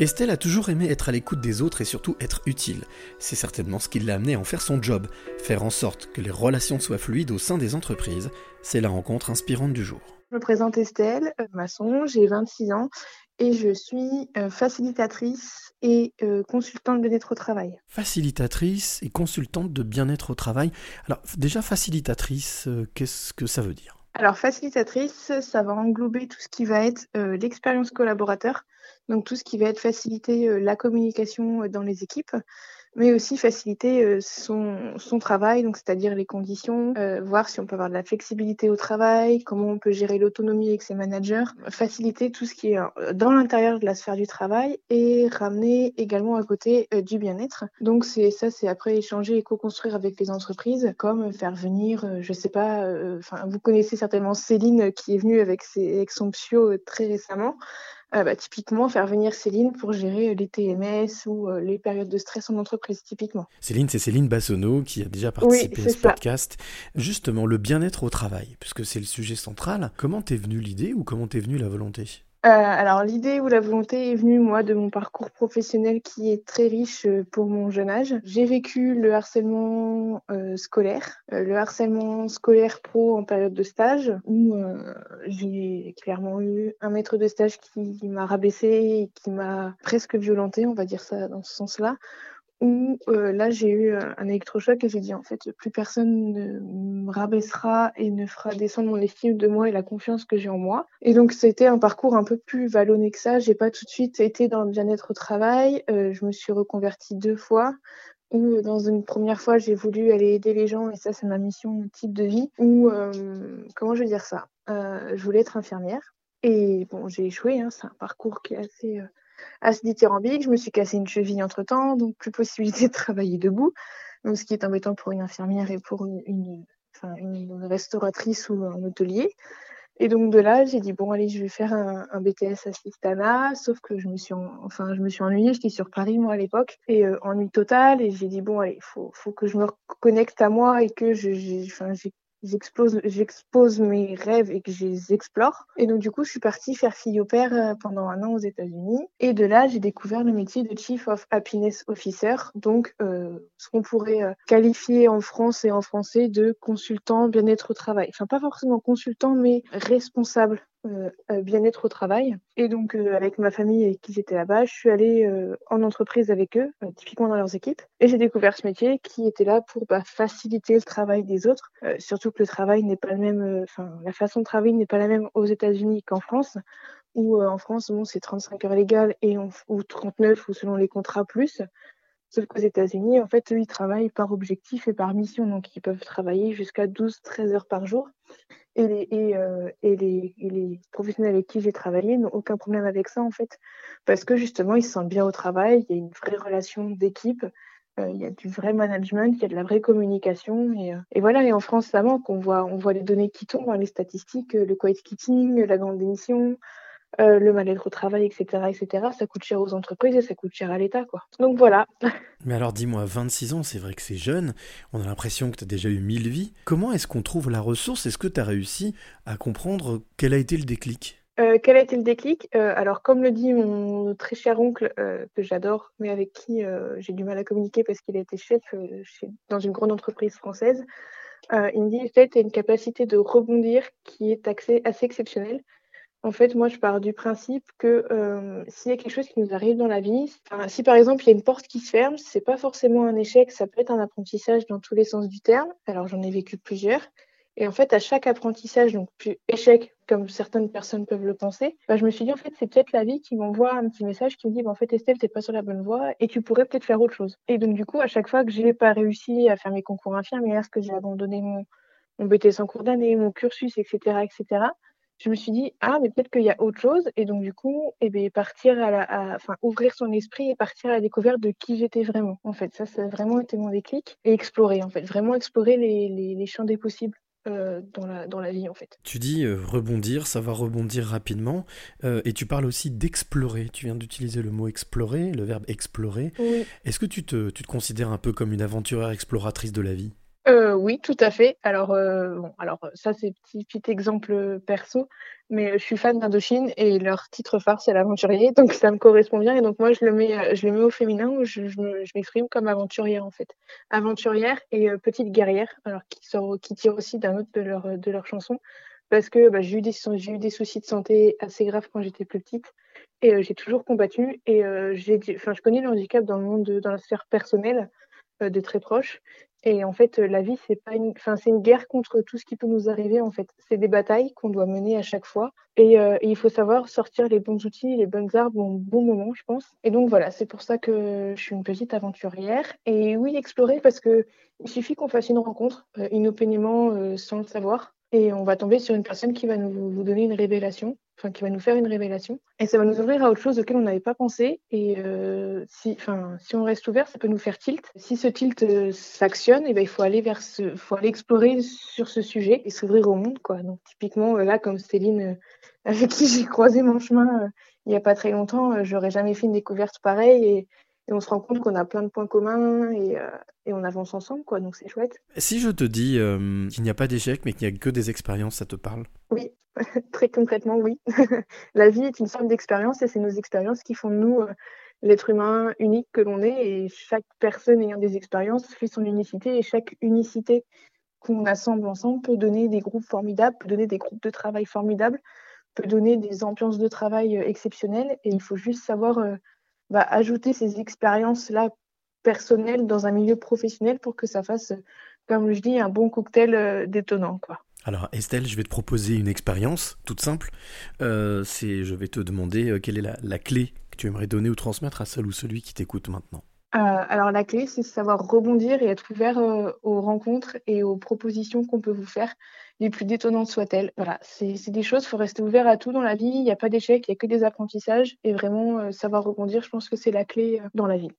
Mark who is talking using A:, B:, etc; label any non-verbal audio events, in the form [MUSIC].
A: Estelle a toujours aimé être à l'écoute des autres et surtout être utile. C'est certainement ce qui l'a amené à en faire son job, faire en sorte que les relations soient fluides au sein des entreprises. C'est la rencontre inspirante du jour.
B: Je me présente Estelle euh, Masson, j'ai 26 ans et je suis euh, facilitatrice et euh, consultante de bien-être au travail.
A: Facilitatrice et consultante de bien-être au travail. Alors déjà facilitatrice, qu'est-ce que ça veut dire?
B: Alors, facilitatrice, ça va englober tout ce qui va être l'expérience collaborateur, donc tout ce qui va être faciliter la communication dans les équipes, mais aussi faciliter euh, son, son travail, donc c'est-à-dire les conditions, euh, voir si on peut avoir de la flexibilité au travail, comment on peut gérer l'autonomie avec ses managers, faciliter tout ce qui est euh, dans l'intérieur de la sphère du travail et ramener également à côté du bien-être. Donc c'est ça, c'est après échanger et co-construire avec les entreprises, comme faire venir, je sais pas, enfin vous connaissez certainement Céline qui est venue avec, ses, avec son psio très récemment. Euh, bah, typiquement faire venir Céline pour gérer les TMS ou euh, les périodes de stress en entreprise, typiquement.
A: Céline, c'est Céline Bassonneau qui a déjà participé à ce podcast. Justement, le bien-être au travail, puisque c'est le sujet central. Comment t'es venue l'idée ou comment t'es venue la volonté?
B: Euh, alors l'idée ou la volonté est venue moi de mon parcours professionnel qui est très riche euh, pour mon jeune âge. J'ai vécu le harcèlement euh, scolaire, le harcèlement scolaire pro en période de stage où j'ai clairement eu un maître de stage qui m'a rabaissé et qui m'a presque violenté, on va dire ça dans ce sens-là où euh, là j'ai eu un électrochoc et j'ai dit en fait plus personne ne me rabaissera et ne fera descendre mon estime de moi et la confiance que j'ai en moi. Et donc c'était un parcours un peu plus vallonné que ça. J'ai pas tout de suite été dans le bien-être au travail. Euh, je me suis reconvertie deux fois. Où dans une première fois j'ai voulu aller aider les gens et ça c'est ma mission, type de vie. Ou euh, comment je veux dire ça? Je voulais être infirmière et bon j'ai échoué. Hein, c'est un parcours qui est assez assez dithyrambique. Je me suis cassé une cheville entre temps, donc plus possibilité de travailler debout. Donc, ce qui est embêtant pour une infirmière et pour une, une, restauratrice ou un hôtelier. Et donc de là, j'ai dit bon allez, je vais faire un, un BTS assistana, sauf que je me suis enfin je me suis ennuyée, j'étais sur Paris moi à l'époque et euh, ennui total et j'ai dit bon allez, faut faut que je me reconnecte à moi et que je enfin j'ai j'expose mes rêves et que je les explore. Et donc, du coup, je suis partie faire fille au père euh, pendant un an aux États-Unis. Et de là, j'ai découvert le métier de Chief of Happiness Officer, donc euh, ce qu'on pourrait euh, qualifier en France et en français de consultant bien-être au travail. Enfin, pas forcément consultant, mais responsable bien-être au travail. Et donc, euh, avec ma famille qui étaient là-bas, je suis allée en entreprise avec eux, typiquement dans leurs équipes. Et j'ai découvert ce métier qui était là pour bah, faciliter le travail des autres. surtout que le travail n'est pas le même, enfin, la façon de travailler n'est pas la même aux États-Unis qu'en France. Où en France, bon, c'est 35 heures légales et ou 39 ou selon les contrats plus. Sauf qu'aux États-Unis, en fait, eux, ils travaillent par objectif et par mission. Donc, ils peuvent travailler jusqu'à 12-13 heures par jour. Et les, et, euh, et les, les professionnels avec qui j'ai travaillé n'ont aucun problème avec ça, en fait. Parce que justement, ils se sentent bien au travail. Il y a une vraie relation d'équipe. Euh, il y a du vrai management, il y a de la vraie communication. Et, euh, et voilà, et en France, ça manque. On voit, on voit les données qui tombent, hein, les statistiques, le quiet quitting, la grande démission. Euh, le mal-être au travail, etc., etc. Ça coûte cher aux entreprises et ça coûte cher à l'État, quoi. Donc voilà. [LAUGHS]
A: Mais alors dis-moi, 26 ans, c'est vrai que c'est jeune, on a l'impression que tu as déjà eu mille vies. Comment est-ce qu'on trouve la ressource? Est-ce que tu as réussi à comprendre quel a été le déclic?
B: Euh, quel a été le déclic? Euh, Alors, comme le dit mon très cher oncle, que j'adore, mais avec qui j'ai du mal à communiquer parce qu'il a été chef dans une grande entreprise française, il me dit, tu as une capacité de rebondir qui est assez exceptionnelle. En fait, moi, je pars du principe que euh, s'il y a quelque chose qui nous arrive dans la vie, si par exemple il y a une porte qui se ferme, c'est pas forcément un échec, ça peut être un apprentissage dans tous les sens du terme. Alors j'en ai vécu plusieurs. Et en fait, à chaque apprentissage, donc plus échec, comme certaines personnes peuvent le penser, bah, je me suis dit, en fait, c'est peut-être la vie qui m'envoie un petit message qui me dit, bah, en fait, Estelle, t'es pas sur la bonne voie et tu pourrais peut-être faire autre chose. Et donc, du coup, à chaque fois que j'ai pas réussi à faire mes concours infirmières, que j'ai abandonné mon, mon BTS en cours d'année, mon cursus, etc., etc., je me suis dit ah mais peut-être qu'il y a autre chose et donc du coup eh bien, partir à la enfin ouvrir son esprit et partir à la découverte de qui j'étais vraiment en fait ça ça a vraiment été mon déclic et explorer en fait vraiment explorer les, les, les champs des possibles euh, dans, la, dans la vie en fait.
A: Tu dis euh, rebondir, ça va rebondir rapidement euh, et tu parles aussi d'explorer. Tu viens d'utiliser le mot explorer, le verbe explorer.
B: Oui.
A: Est-ce que tu te, tu te considères un peu comme une aventurière exploratrice de la vie?
B: Euh, oui, tout à fait. Alors, euh, bon, alors ça, c'est petit, petit exemple perso, mais je suis fan d'Indochine et leur titre phare, c'est l'aventurier, donc ça me correspond bien. Et donc, moi, je le mets, je le mets au féminin où je, m'exprime comme aventurière, en fait. Aventurière et petite guerrière, alors qui, sort, tire aussi d'un autre de leurs de leur chansons, parce que bah, j'ai eu, des, soucis de santé assez graves quand j'étais plus petite et j'ai toujours combattu. Et j'ai, je connais le handicap dans le monde, de, dans la sphère personnelle de très proche. Et en fait, la vie, c'est pas une, enfin, c'est une guerre contre tout ce qui peut nous arriver. En fait, c'est des batailles qu'on doit mener à chaque fois. Et, euh, il faut savoir sortir les bons outils, les bonnes armes au bon moment, je pense. Et donc voilà, c'est pour ça que je suis une petite aventurière. Et oui, explorer parce que il suffit qu'on fasse une rencontre euh, inopinément euh, sans le savoir et on va tomber sur une personne qui va nous vous donner une révélation, enfin qui va nous faire une révélation, et ça va nous ouvrir à autre chose auquel on n'avait pas pensé. Et euh, si, enfin, si on reste ouvert, ça peut nous faire tilt. Si ce tilt euh, s'actionne, et eh ben il faut aller vers ce, faut aller explorer sur ce sujet et s'ouvrir au monde, quoi. Donc typiquement euh, là, comme Céline, [LAUGHS] avec qui j'ai croisé mon chemin il y a pas très longtemps, j'aurais jamais fait une découverte pareille et on se rend compte qu'on a plein de points communs et, euh, et on avance ensemble, quoi. Donc c'est chouette.
A: Si je te dis euh, qu'il n'y a pas d'échec, mais qu'il n'y a que des expériences, ça te parle?
B: Oui, [LAUGHS] très concrètement, oui. [LAUGHS] la vie est une somme d'expériences et c'est nos expériences qui font de nous euh, l'être humain unique que l'on est. Et chaque personne ayant des expériences fait son unicité et chaque unicité qu'on assemble ensemble peut donner des groupes formidables, peut donner des groupes de travail formidables, peut donner des ambiances de travail exceptionnelles. Et il faut juste savoir va ajouter ces expériences-là personnelles dans un milieu professionnel pour que ça fasse, comme je dis, un bon cocktail euh, détonnant. Quoi.
A: Alors Estelle, je vais te proposer une expérience toute simple. Euh, c'est, je vais te demander euh, quelle est la, clé que tu aimerais donner ou transmettre à celle ou celui qui t'écoute maintenant.
B: alors la clé, c'est savoir rebondir et être ouvert aux rencontres et aux propositions qu'on peut vous faire les plus détonnantes soient-elles. Voilà, c'est des choses, il faut rester ouvert à tout dans la vie, il n'y a pas d'échec, il n'y a que des apprentissages, et vraiment euh, savoir rebondir, je pense que c'est la clé euh, dans la vie.